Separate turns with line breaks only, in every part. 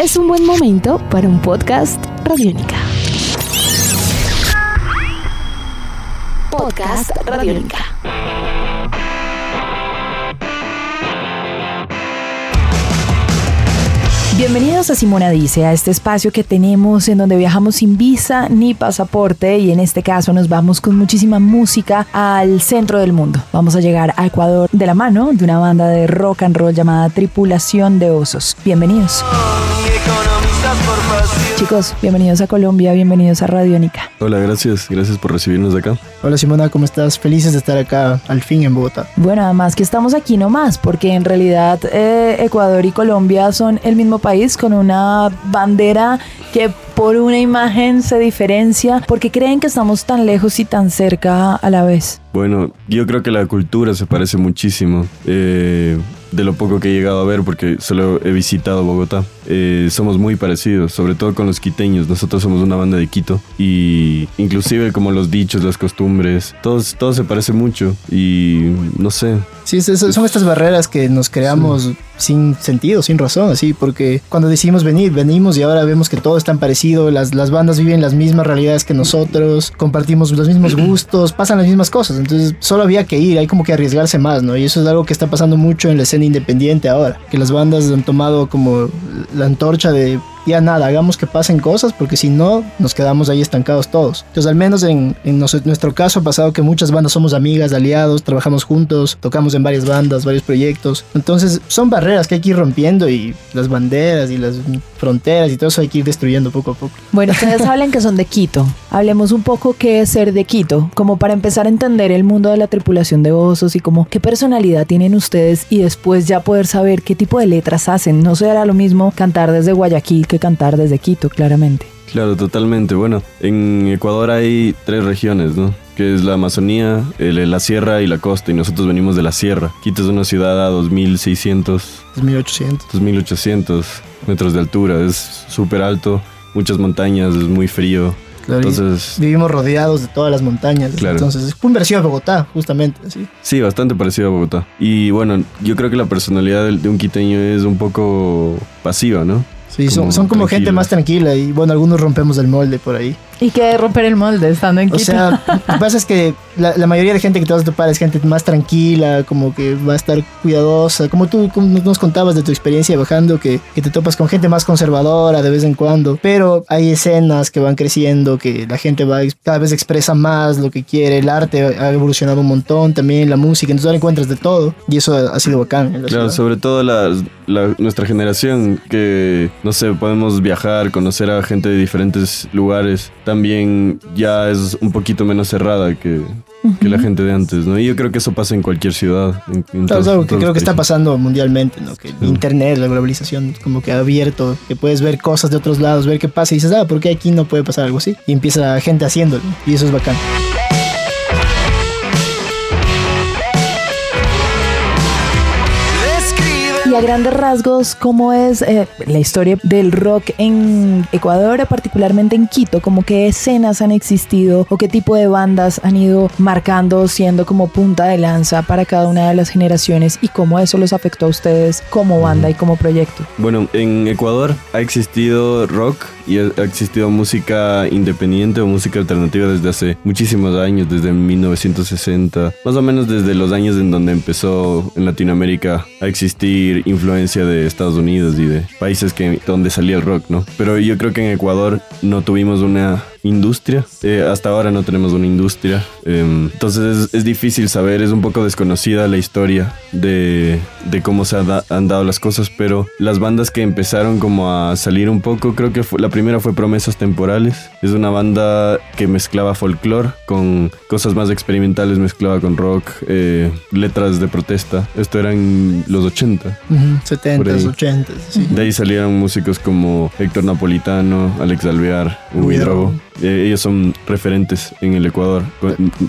es un buen momento para un podcast Radiónica. Podcast Radiónica. Bienvenidos a Simona Dice, a este espacio que tenemos en donde viajamos sin visa ni pasaporte y en este caso nos vamos con muchísima música al centro del mundo. Vamos a llegar a Ecuador de la mano de una banda de rock and roll llamada Tripulación de Osos. Bienvenidos. Chicos, bienvenidos a Colombia, bienvenidos a Radiónica.
Hola, gracias, gracias por recibirnos acá.
Hola Simona, ¿cómo estás? Felices de estar acá al fin en Bogotá.
Bueno, además que estamos aquí nomás, porque en realidad eh, Ecuador y Colombia son el mismo país con una bandera que por una imagen se diferencia, porque creen que estamos tan lejos y tan cerca a la vez.
Bueno, yo creo que la cultura se parece muchísimo. Eh, de lo poco que he llegado a ver porque solo he visitado Bogotá. Eh, somos muy parecidos, sobre todo con los quiteños. Nosotros somos una banda de Quito y inclusive como los dichos, las costumbres, todo, todo se parece mucho y no sé.
Sí, son estas barreras que nos creamos sin sentido, sin razón, así, porque cuando decidimos venir, venimos y ahora vemos que todo es tan parecido, las, las bandas viven las mismas realidades que nosotros, compartimos los mismos gustos, pasan las mismas cosas, entonces solo había que ir, hay como que arriesgarse más, ¿no? Y eso es algo que está pasando mucho en la escena independiente ahora, que las bandas han tomado como la antorcha de ya nada, hagamos que pasen cosas porque si no nos quedamos ahí estancados todos. Entonces al menos en, en, nuestro caso ha pasado que muchas bandas somos amigas, aliados, trabajamos juntos, tocamos en varias bandas, varios proyectos. Entonces son barreras que hay que ir rompiendo y las banderas y las fronteras y todo eso hay que ir destruyendo poco a poco.
Bueno, ustedes hablan que son de Quito. Hablemos un poco qué es ser de Quito, como para empezar a entender el mundo de la tripulación de osos y como qué personalidad tienen ustedes y después ya poder saber qué tipo de letras hacen. No será lo mismo cantar desde Guayaquil que cantar desde Quito, claramente.
Claro, totalmente. Bueno, en Ecuador hay tres regiones, ¿no? Que es la Amazonía, la sierra y la costa, y nosotros venimos de la sierra. Quito es una ciudad a 2600...
2800.
2800 metros de altura, es súper alto, muchas montañas, es muy frío. entonces,
vivimos rodeados de todas las montañas. Entonces, es un parecido a Bogotá, justamente. ¿sí?
sí, bastante parecido a Bogotá. Y bueno, yo creo que la personalidad de un quiteño es un poco pasiva, ¿no?
Sí, son, son como gente más tranquila y bueno, algunos rompemos el molde por ahí.
¿Y qué romper el molde estando en Quito?
O sea, lo que pasa es que la, la, mayoría de gente que te vas a topar es gente más tranquila, como que va a estar cuidadosa. Como tú como nos contabas de tu experiencia bajando, que, que, te topas con gente más conservadora de vez en cuando. Pero hay escenas que van creciendo, que la gente va cada vez expresa más lo que quiere. El arte ha evolucionado un montón, también la música. Entonces ahora encuentras de todo y eso ha sido bacán.
claro, ciudad. sobre todo la, la, nuestra generación, que no sé, podemos viajar, conocer a gente de diferentes lugares también ya es un poquito menos cerrada que, que la gente de antes, ¿no? Y yo creo que eso pasa en cualquier ciudad.
En, claro, es algo que creo que está pasando mundialmente, ¿no? Que el internet, la globalización, como que ha abierto, que puedes ver cosas de otros lados, ver qué pasa y dices, ah, ¿por qué aquí no puede pasar algo así? Y empieza gente haciéndolo, y eso es bacán.
Grandes rasgos, ¿cómo es eh, la historia del rock en Ecuador, particularmente en Quito? ¿Cómo qué escenas han existido o qué tipo de bandas han ido marcando, siendo como punta de lanza para cada una de las generaciones y cómo eso los afectó a ustedes como banda y como proyecto?
Bueno, en Ecuador ha existido rock y ha existido música independiente o música alternativa desde hace muchísimos años, desde 1960, más o menos desde los años en donde empezó en Latinoamérica a existir influencia de Estados Unidos y de países que, donde salía el rock, ¿no? Pero yo creo que en Ecuador no tuvimos una industria. Eh, hasta ahora no tenemos una industria. Em, entonces es, difícil saber, es un poco desconocida la historia de, de cómo se han dado las cosas, pero las bandas que empezaron como a salir un poco, creo que fue, la primera fue Promesas Temporales. Es una banda que mezclaba folclore con cosas más experimentales, mezclaba con rock, eh, letras de protesta. Esto era en los 80.
70, 80.
De ahí salieron músicos como Héctor Napolitano, Alex Alvear, Huidrobo eh, ellos son referentes en el Ecuador,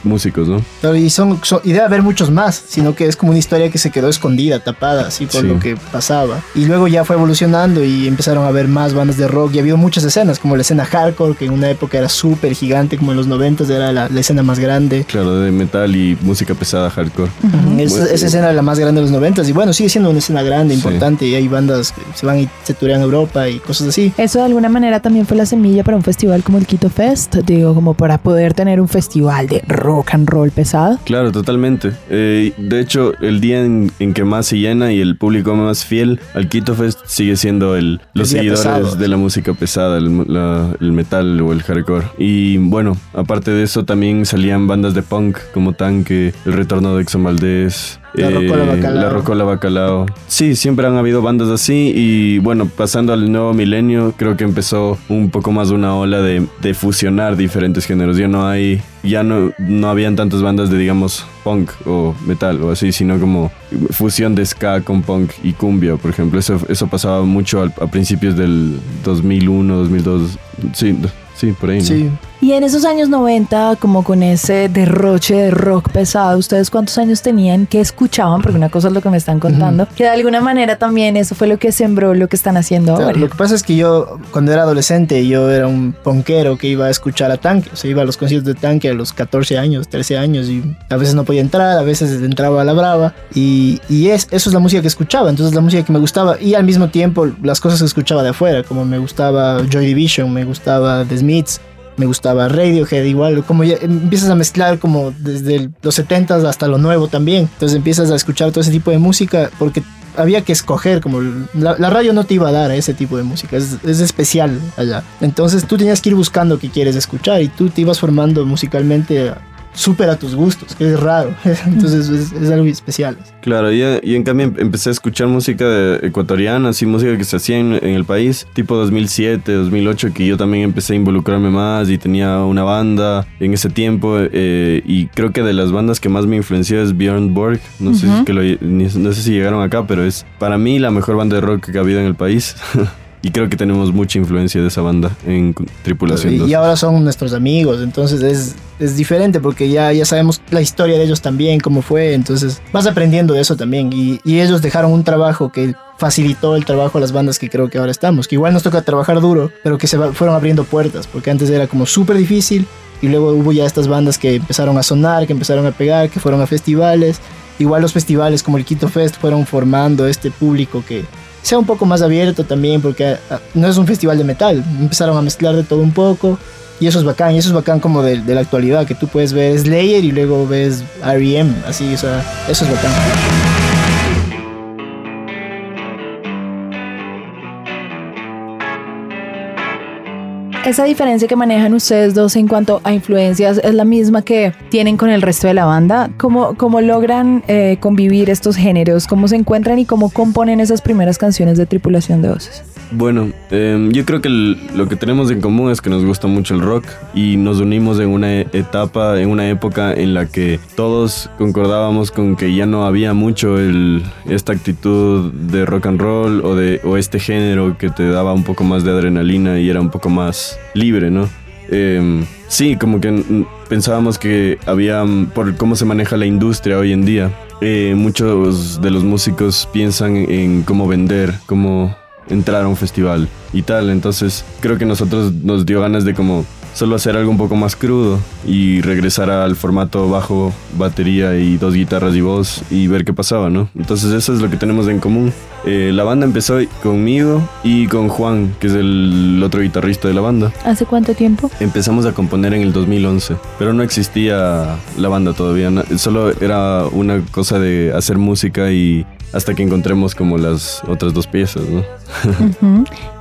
músicos, ¿no?
y, son, y debe haber muchos más, sino que es como una historia que se quedó escondida, tapada, así por lo que pasaba. Y luego ya fue evolucionando y empezaron a haber más bandas de rock y ha habido muchas escenas, como la escena hardcore, que en una época era súper gigante, como en los 90 era la, escena más grande.
Claro, de metal y música pesada hardcore.
esa, escena era la más grande de los 90 y bueno, sigue siendo una escena grande, importante y hay bandas que se van y se turean a Europa y cosas así.
Eso de alguna manera también fue la semilla para un festival como el Quito Fest, digo, como para poder tener un festival de rock and roll pesado.
Claro, totalmente. Eh, de hecho, el día en, que más se llena y el público más fiel al Quito Fest sigue siendo el, los seguidores de la música pesada, el, el metal o el hardcore. Y bueno, aparte de eso también salían bandas de punk como Tanque, El Retorno de Exxon Valdez,
la Rocola eh, Bacalao.
La Rocola Bacalao. Sí, siempre han habido bandas así y bueno, pasando al nuevo milenio, creo que empezó un poco más una ola de, de fusionar diferentes géneros. Ya no hay, ya no, no habían tantas bandas de digamos punk o metal o así, sino como fusión de ska con punk y cumbia, por ejemplo. Eso, eso pasaba mucho a principios del 2001, 2002. Sí, Sí, por ahí. Sí.
Y en esos años 90, como con ese derroche de rock pesado, ¿ustedes cuántos años tenían? ¿Qué escuchaban? Porque una cosa es lo que me están contando, que de alguna manera también eso fue lo que sembró lo que están haciendo ahora.
Lo que pasa es que yo, cuando era adolescente, yo era un ponquero que iba a escuchar a Tanque, o sea, iba a los conciertos de Tanque a los 14 años, 13 años, y a veces no podía entrar, a veces entraba a la brava, y, y es, eso es la música que escuchaba, entonces la música que me gustaba, y al mismo tiempo las cosas que escuchaba de afuera, como me gustaba Joy Division, me gustaba The Me gustaba Radiohead, igual, como ya empiezas a mezclar como desde los 70s hasta lo nuevo también. Entonces empiezas a escuchar todo ese tipo de música porque había que escoger, como la, radio no te iba a dar ese tipo de música, es, es, especial allá. Entonces tú tenías que ir buscando qué quieres escuchar y tú te ibas formando musicalmente súper a tus gustos, que es raro. Entonces es, algo especial.
Claro, y, y, en cambio empecé a escuchar música ecuatoriana, así música que se hacía en, el país, tipo 2007, 2008, que yo también empecé a involucrarme más y tenía una banda en ese tiempo. Eh, y creo que de las bandas que más me influenció es Björn Borg. No, sé si que lo, no sé si llegaron acá, pero es para mí la mejor banda de rock que ha habido en el país. Y creo que tenemos mucha influencia de esa banda en Tripulación
Y ahora son nuestros amigos, entonces es, es diferente porque ya, ya sabemos la historia de ellos también, cómo fue, entonces vas aprendiendo de eso también. Y, y ellos dejaron un trabajo que facilitó el trabajo a las bandas que creo que ahora estamos, que igual nos toca trabajar duro, pero que se fueron abriendo puertas, porque antes era como súper difícil y luego hubo ya estas bandas que empezaron a sonar, que empezaron a pegar, que fueron a festivales. Igual los festivales como el Quito Fest fueron formando este público que, sea un poco más abierto también, porque ah, no es un festival de metal. Empezaron a mezclar de todo un poco. Y eso es bacán, y eso es bacán como de, de la actualidad, que tú puedes ver Slayer y luego ves R.E.M., así, o sea, eso es bacán.
Esa diferencia que manejan ustedes dos en cuanto a influencias es la misma que tienen con el resto de la banda. ¿Cómo, cómo logran eh, convivir estos géneros? ¿Cómo se encuentran y cómo componen esas primeras canciones de Tripulación de Voces?
Bueno, em, yo creo que lo que tenemos en común es que nos gusta mucho el rock y nos unimos en una etapa, en una época en la que todos concordábamos con que ya no había mucho el, esta actitud de rock and roll o, de, este género que te daba un poco más de adrenalina y era un poco más libre, ¿no? Em, sí, como que pensábamos que había, por cómo se maneja la industria hoy en día, eh, muchos de los músicos piensan en cómo vender, cómo entrar a un festival y tal. Entonces creo que nosotros nos dio ganas de como solo hacer algo un poco más crudo y regresar al formato bajo, batería y dos guitarras y voz y ver qué pasaba, ¿no? Entonces eso es lo que tenemos en común. Eh, la banda empezó conmigo y con Juan, que es el otro guitarrista de la banda.
¿Hace cuánto tiempo?
Empezamos a componer en el 2011, pero no existía la banda todavía, solo era una cosa de hacer música y hasta que encontremos como las otras dos piezas, ¿no?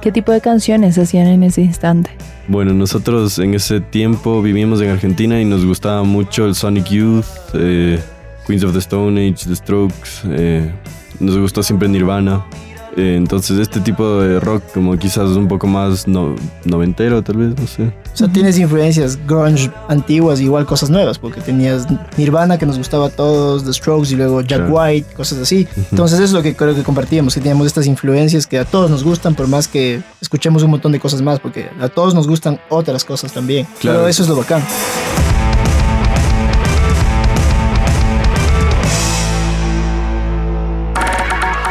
¿Qué tipo de canciones hacían en ese instante?
Bueno, nosotros en ese tiempo vivimos en Argentina y nos gustaba mucho el Sonic Youth, eh, Queens of the Stone Age, The Strokes, eh, nos gustó siempre Nirvana. Eh, entonces este tipo de rock como quizás un poco más no, noventero tal vez, no sé.
O sea, tienes influencias grunge antiguas, igual cosas nuevas, porque tenías Nirvana que nos gustaba a todos, The Strokes y luego Jack
Claro.
White, cosas así. Entonces eso es lo que creo que compartíamos, que teníamos estas influencias que a todos nos gustan, por más que escuchemos un montón de cosas más, porque a todos nos gustan otras cosas también.
Claro.
Pero eso es lo bacán.